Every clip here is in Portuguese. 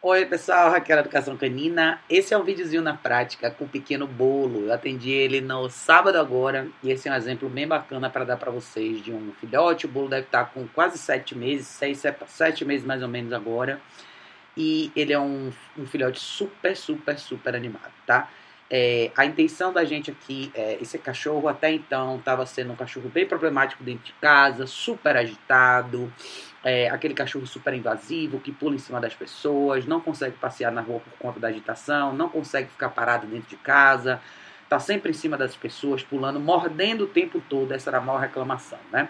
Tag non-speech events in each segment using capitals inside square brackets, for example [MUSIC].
Oi pessoal, Raquel Educação Canina. Esse é um videozinho na prática com um pequeno bolo. Eu atendi ele no sábado agora e esse é um exemplo bem bacana para dar para vocês de um filhote. O bolo deve estar com quase sete meses, seis, sete meses mais ou menos agora. E ele é um, um filhote super, super, super animado, tá? É, a intenção da gente aqui, é, esse cachorro até então estava sendo um cachorro bem problemático dentro de casa, super agitado, é, aquele cachorro super invasivo que pula em cima das pessoas, não consegue passear na rua por conta da agitação, não consegue ficar parado dentro de casa, está sempre em cima das pessoas, pulando, mordendo o tempo todo, essa era a maior reclamação, né?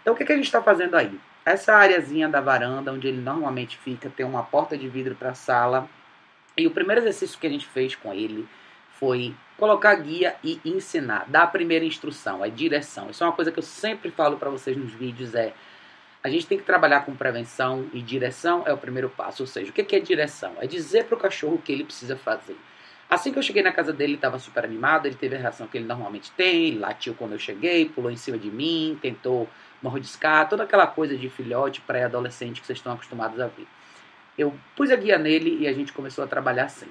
Então o que, que a gente está fazendo aí? Essa areazinha da varanda, onde ele normalmente fica, tem uma porta de vidro para a sala, e o primeiro exercício que a gente fez com ele foi colocar guia e ensinar, dar a primeira instrução, a direção. Isso é uma coisa que eu sempre falo para vocês nos vídeos, é a gente tem que trabalhar com prevenção e direção é o primeiro passo. Ou seja, o que é direção? É dizer para o cachorro o que ele precisa fazer. Assim que eu cheguei na casa dele, ele estava super animado, ele teve a reação que ele normalmente tem, latiu quando eu cheguei, pulou em cima de mim, tentou mordiscar, toda aquela coisa de filhote pré-adolescente que vocês estão acostumados a ver. Eu pus a guia nele e a gente começou a trabalhar assim.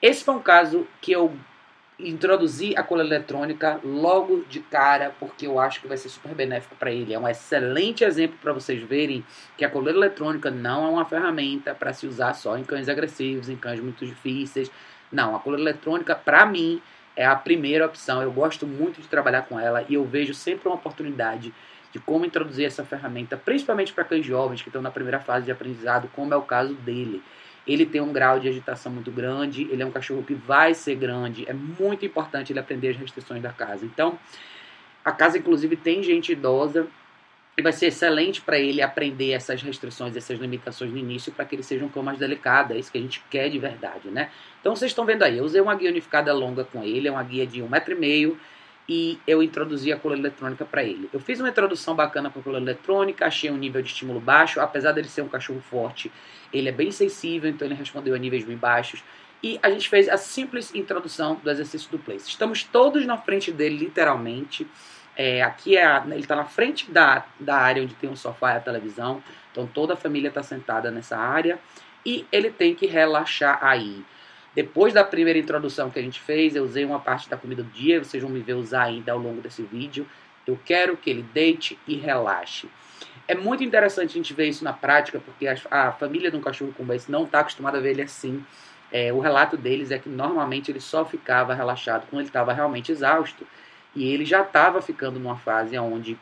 Esse foi um caso que eu introduzi a cola eletrônica logo de cara, porque eu acho que vai ser super benéfico para ele. É um excelente exemplo para vocês verem que a coleira eletrônica não é uma ferramenta para se usar só em cães agressivos, em cães muito difíceis. Não, a coleira eletrônica, para mim, é a primeira opção. Eu gosto muito de trabalhar com ela e eu vejo sempre uma oportunidade de como introduzir essa ferramenta, principalmente para cães jovens que estão na primeira fase de aprendizado, como é o caso dele ele tem um grau de agitação muito grande, ele é um cachorro que vai ser grande, é muito importante ele aprender as restrições da casa. Então, a casa inclusive tem gente idosa e vai ser excelente para ele aprender essas restrições, essas limitações no início, para que ele seja um cão mais delicado, é isso que a gente quer de verdade, né? Então vocês estão vendo aí, eu usei uma guia unificada longa com ele, é uma guia de um metro e meio, e eu introduzi a coleira eletrônica para ele. Eu fiz uma introdução bacana com a coleira eletrônica, achei um nível de estímulo baixo, apesar dele ser um cachorro forte, ele é bem sensível, então ele respondeu a níveis bem baixos. E a gente fez a simples introdução do exercício do place. Estamos todos na frente dele, literalmente. É, aqui é a, ele está na frente da, da área onde tem o sofá e a televisão. Então toda a família está sentada nessa área. E ele tem que relaxar aí. Depois da primeira introdução que a gente fez, eu usei uma parte da comida do dia, vocês vão me ver usar ainda ao longo desse vídeo. Eu quero que ele deite e relaxe. É muito interessante a gente ver isso na prática, porque a, a família de um cachorro como esse não está acostumada a ver ele assim. É, o relato deles é que normalmente ele só ficava relaxado quando ele estava realmente exausto. E ele já estava ficando numa fase onde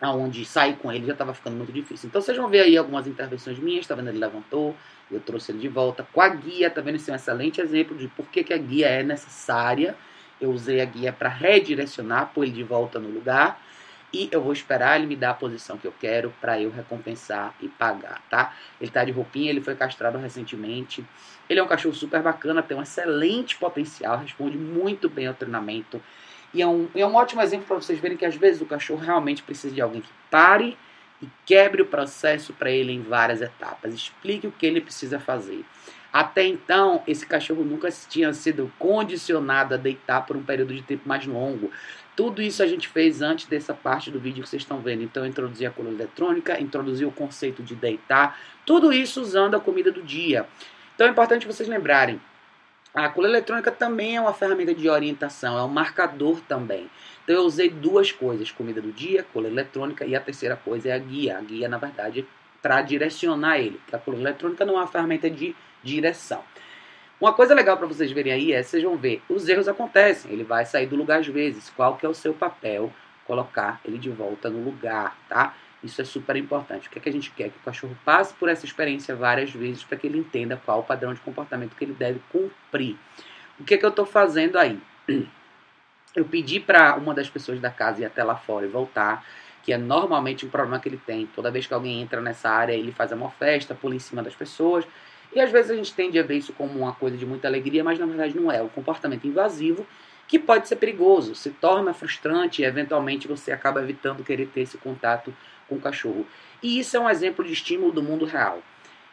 aonde sair com ele já estava ficando muito difícil. Então vocês vão ver aí algumas intervenções minhas, tá vendo? Ele levantou, eu trouxe ele de volta com a guia, tá vendo? Esse é um excelente exemplo de por que, que a guia é necessária. Eu usei a guia para redirecionar, pôr ele de volta no lugar. E eu vou esperar ele me dar a posição que eu quero para eu recompensar e pagar, tá? Ele tá de roupinha, ele foi castrado recentemente. Ele é um cachorro super bacana, tem um excelente potencial, responde muito bem ao treinamento. E é um, é um ótimo exemplo para vocês verem que às vezes o cachorro realmente precisa de alguém que pare e quebre o processo para ele em várias etapas. Explique o que ele precisa fazer. Até então, esse cachorro nunca tinha sido condicionado a deitar por um período de tempo mais longo. Tudo isso a gente fez antes dessa parte do vídeo que vocês estão vendo. Então, eu introduzi a coluna eletrônica, introduzi o conceito de deitar, tudo isso usando a comida do dia. Então, é importante vocês lembrarem, a coleira eletrônica também é uma ferramenta de orientação, é um marcador também. Então eu usei duas coisas, comida do dia, coleira eletrônica, e a terceira coisa é a guia. A guia, na verdade, para direcionar ele, porque a coleira eletrônica não é uma ferramenta de direção. Uma coisa legal para vocês verem aí é, vocês vão ver, os erros acontecem, ele vai sair do lugar às vezes. Qual que é o seu papel? Colocar ele de volta no lugar, tá? Isso é super importante. O que, é que a gente quer? Que o cachorro passe por essa experiência várias vezes para que ele entenda qual o padrão de comportamento que ele deve cumprir. O que, é que eu estou fazendo aí? [CLEARS THROAT] Eu pedi para uma das pessoas da casa ir até lá fora e voltar, que é normalmente um problema que ele tem. Toda vez que alguém entra nessa área, ele faz uma festa, pula em cima das pessoas. E às vezes a gente tende a ver isso como uma coisa de muita alegria, mas na verdade não é. Um comportamento invasivo que pode ser perigoso, se torna frustrante e eventualmente você acaba evitando querer ter esse contato com o cachorro. E isso é um exemplo de estímulo do mundo real.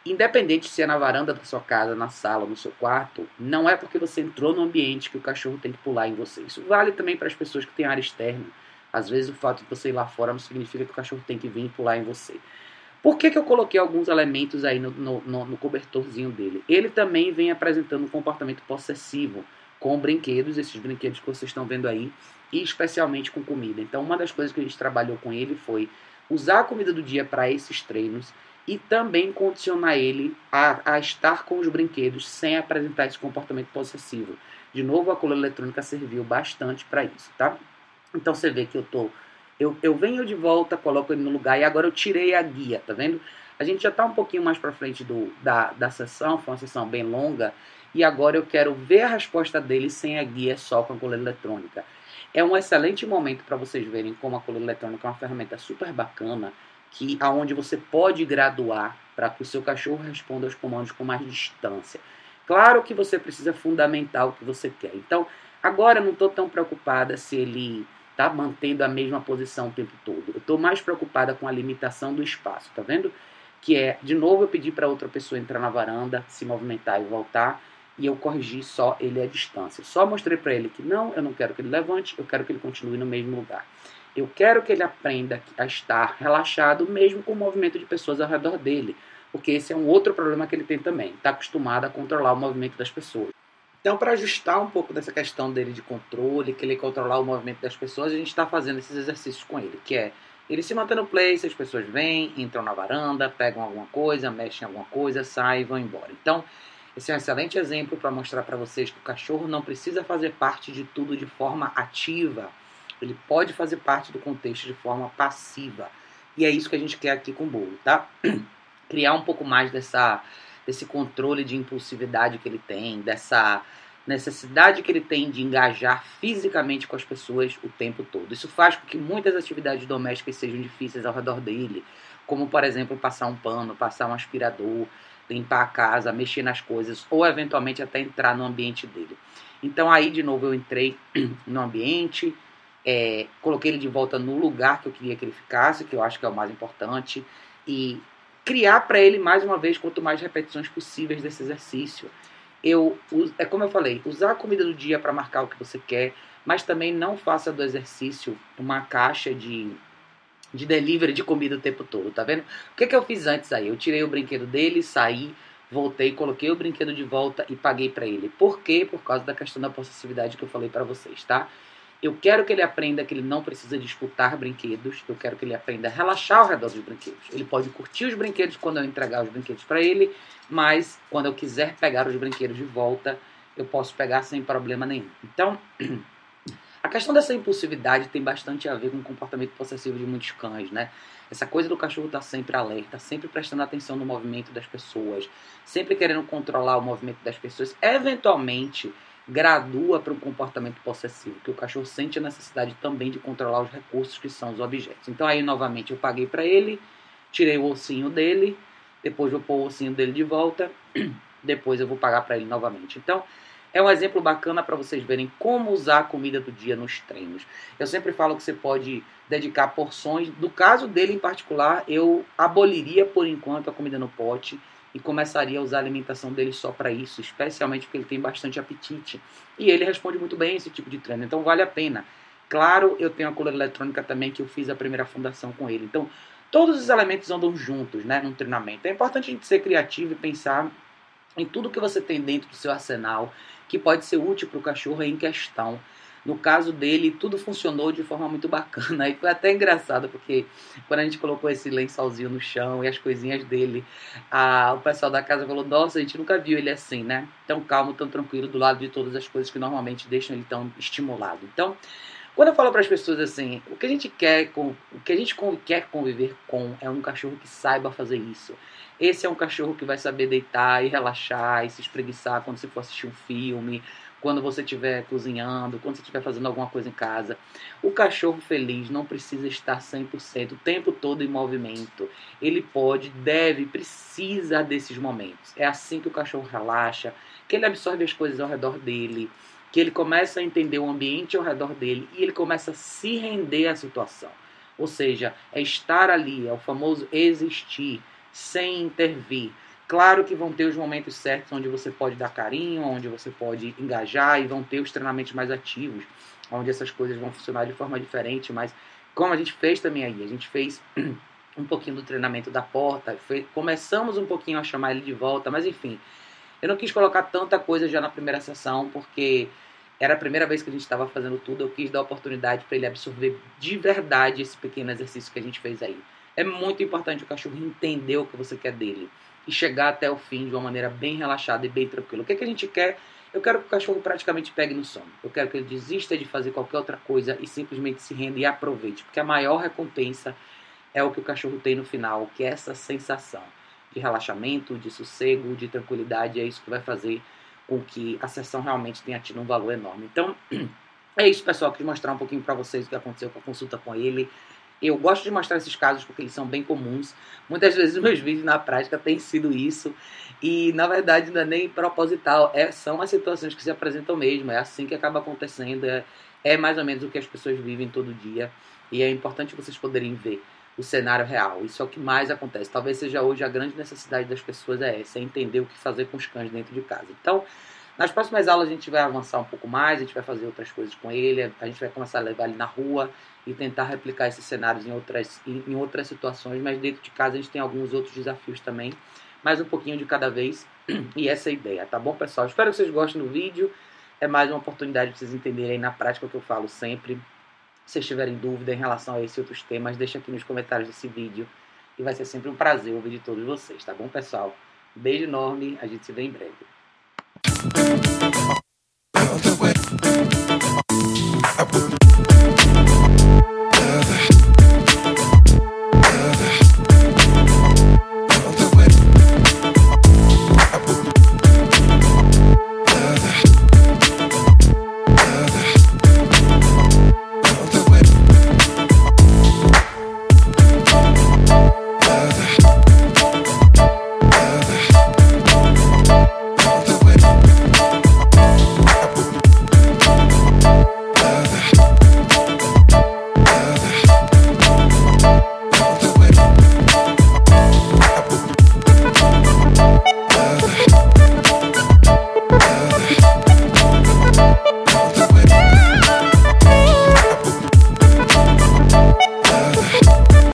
Independente se é na varanda da sua casa, na sala, no seu quarto, não é porque você entrou no ambiente que o cachorro tem que pular em você. Isso vale também para as pessoas que têm área externa. Às vezes o fato de você ir lá fora não significa que o cachorro tem que vir e pular em você. Por que, que eu coloquei alguns elementos aí no, no, no, no cobertorzinho dele? Ele também vem apresentando um comportamento possessivo com brinquedos, esses brinquedos que vocês estão vendo aí, e especialmente com comida. Então, uma das coisas que a gente trabalhou com ele foi usar a comida do dia para esses treinos e também condicionar ele a, a, estar com os brinquedos sem apresentar esse comportamento possessivo. De novo, a coleira eletrônica serviu bastante para isso, tá? Então você vê que eu tô eu, eu venho de volta, coloco ele no lugar e agora eu tirei a guia, tá vendo? A gente já está um pouquinho mais para frente do, da, da sessão, foi uma sessão bem longa, e agora eu quero ver a resposta dele sem a guia, só com a coleira eletrônica. É um excelente momento para vocês verem como a coleira eletrônica é uma ferramenta super bacana, que aonde você pode graduar para que o seu cachorro responda aos comandos com mais distância. Claro que você precisa fundamentar o que você quer. Então, agora eu não estou tão preocupada se ele está mantendo a mesma posição o tempo todo. Eu estou mais preocupada com a limitação do espaço, tá vendo? Que é, de novo, eu pedi para outra pessoa entrar na varanda, se movimentar e voltar, e eu corrigi só ele à distância. Só mostrei para ele que não, eu não quero que ele levante, eu quero que ele continue no mesmo lugar. Eu quero que ele aprenda a estar relaxado, mesmo com o movimento de pessoas ao redor dele, porque esse é um outro problema que ele tem também. Está acostumado a controlar o movimento das pessoas. Então, para ajustar um pouco dessa questão dele de controle, que ele controlar o movimento das pessoas, a gente está fazendo esses exercícios com ele, que é ele se manter no place, as pessoas vêm, entram na varanda, pegam alguma coisa, mexem em alguma coisa, saem e vão embora. Então, esse é um excelente exemplo para mostrar para vocês que o cachorro não precisa fazer parte de tudo de forma ativa. Ele pode fazer parte do contexto de forma passiva. E é isso que a gente quer aqui com o bolo, tá? [CLEARS THROAT] Criar um pouco mais dessa desse controle de impulsividade que ele tem, dessa necessidade que ele tem de engajar fisicamente com as pessoas o tempo todo. Isso faz com que muitas atividades domésticas sejam difíceis ao redor dele, como por exemplo passar um pano, passar um aspirador, limpar a casa, mexer nas coisas ou eventualmente até entrar no ambiente dele. Então aí de novo eu entrei [CLEARS THROAT] no ambiente, é, coloquei ele de volta no lugar que eu queria que ele ficasse, que eu acho que é o mais importante, e criar para ele mais uma vez quanto mais repetições possíveis desse exercício. Eu é como eu falei, usar a comida do dia para marcar o que você quer, mas também não faça do exercício uma caixa de de delivery de comida o tempo todo, tá vendo? O que, que eu fiz antes aí? Eu tirei o brinquedo dele, saí, voltei, coloquei o brinquedo de volta e paguei para ele. Por quê? Por causa da questão da possessividade que eu falei para vocês, tá? Eu quero que ele aprenda que ele não precisa disputar brinquedos. Eu quero que ele aprenda a relaxar ao redor dos brinquedos. Ele pode curtir os brinquedos quando eu entregar os brinquedos para ele, mas quando eu quiser pegar os brinquedos de volta, eu posso pegar sem problema nenhum. Então, [CLEARS THROAT] a questão dessa impulsividade tem bastante a ver com o comportamento possessivo de muitos cães, né? Essa coisa do cachorro estar tá sempre alerta, sempre prestando atenção no movimento das pessoas, sempre querendo controlar o movimento das pessoas. Eventualmente, gradua para um comportamento possessivo, que o cachorro sente a necessidade também de controlar os recursos que são os objetos. Então aí novamente eu paguei para ele, tirei o ossinho dele, depois vou pôr o ossinho dele de volta, [CLEARS THROAT] depois eu vou pagar para ele novamente. Então é um exemplo bacana para vocês verem como usar a comida do dia nos treinos. Eu sempre falo que você pode dedicar porções. No caso dele em particular, eu aboliria por enquanto a comida no pote e começaria a usar a alimentação dele só para isso, especialmente porque ele tem bastante apetite. E ele responde muito bem esse tipo de treino, então vale a pena. Claro, eu tenho a coleira eletrônica também, que eu fiz a primeira fundação com ele. Então, todos os elementos andam juntos né, num treinamento. É importante a gente ser criativo e pensar em tudo que você tem dentro do seu arsenal que pode ser útil para o cachorro em questão. No caso dele, tudo funcionou de forma muito bacana. [LAUGHS] E foi até engraçado, porque quando a gente colocou esse lençolzinho no chão e as coisinhas dele, a, o pessoal da casa falou: Nossa, a gente nunca viu ele assim, né? Tão calmo, tão tranquilo, do lado de todas as coisas que normalmente deixam ele tão estimulado. Então, quando eu falo para as pessoas assim, o que a gente quer, o que a gente quer conviver com é um cachorro que saiba fazer isso. Esse é um cachorro que vai saber deitar e relaxar e se espreguiçar quando você for assistir um filme, quando você estiver cozinhando, quando você estiver fazendo alguma coisa em casa. O cachorro feliz não precisa estar 100% o tempo todo em movimento. Ele pode, deve, precisa desses momentos. É assim que o cachorro relaxa, que ele absorve as coisas ao redor dele, que ele começa a entender o ambiente ao redor dele e ele começa a se render à situação. Ou seja, é estar ali, é o famoso existir, sem intervir Claro que vão ter os momentos certos onde você pode dar carinho, onde você pode engajar e vão ter os treinamentos mais ativos, onde essas coisas vão funcionar de forma diferente, mas como a gente fez também aí, a gente fez [CLEARS THROAT] um pouquinho do treinamento da porta. Foi, começamos um pouquinho a chamar ele de volta, mas enfim. Eu não quis colocar tanta coisa já na primeira sessão, porque era a primeira vez que a gente estava fazendo tudo. Eu quis dar oportunidade para ele absorver de verdade esse pequeno exercício que a gente fez aí. É muito importante o cachorro entender o que você quer dele e chegar até o fim de uma maneira bem relaxada e bem tranquila. O que, é que a gente quer? Eu quero que o cachorro praticamente pegue no sono. Eu quero que ele desista de fazer qualquer outra coisa e simplesmente se renda e aproveite, porque a maior recompensa é o que o cachorro tem no final, que é essa sensação de relaxamento, de sossego, de tranquilidade. É isso que vai fazer com que a sessão realmente tenha tido um valor enorme. Então, [CLEARS THROAT] é isso, pessoal. Quis mostrar um pouquinho para vocês o que aconteceu com a consulta com ele. Eu gosto de mostrar esses casos porque eles são bem comuns. Muitas vezes os meus [LAUGHS] vídeos na prática têm sido isso. E na verdade não é nem proposital. É, são as situações que se apresentam mesmo. É assim que acaba acontecendo. É, é mais ou menos o que as pessoas vivem todo dia. E é importante vocês poderem ver o cenário real. Isso é o que mais acontece. Talvez seja hoje a grande necessidade das pessoas é essa, é entender o que fazer com os cães dentro de casa. Então, nas próximas aulas a gente vai avançar um pouco mais, a gente vai fazer outras coisas com ele, a gente vai começar a levar ele na rua e tentar replicar esses cenários em outras, em, outras situações, mas dentro de casa a gente tem alguns outros desafios também, mais um pouquinho de cada vez, [CLEARS THROAT] e essa é a ideia, tá bom, pessoal? Espero que vocês gostem do vídeo, é mais uma oportunidade para vocês entenderem na prática o que eu falo sempre, se vocês tiverem dúvida em relação a esse e outros temas, deixa aqui nos comentários desse vídeo. E vai ser sempre um prazer ouvir de todos vocês, tá bom, pessoal? Beijo enorme, a gente se vê em breve.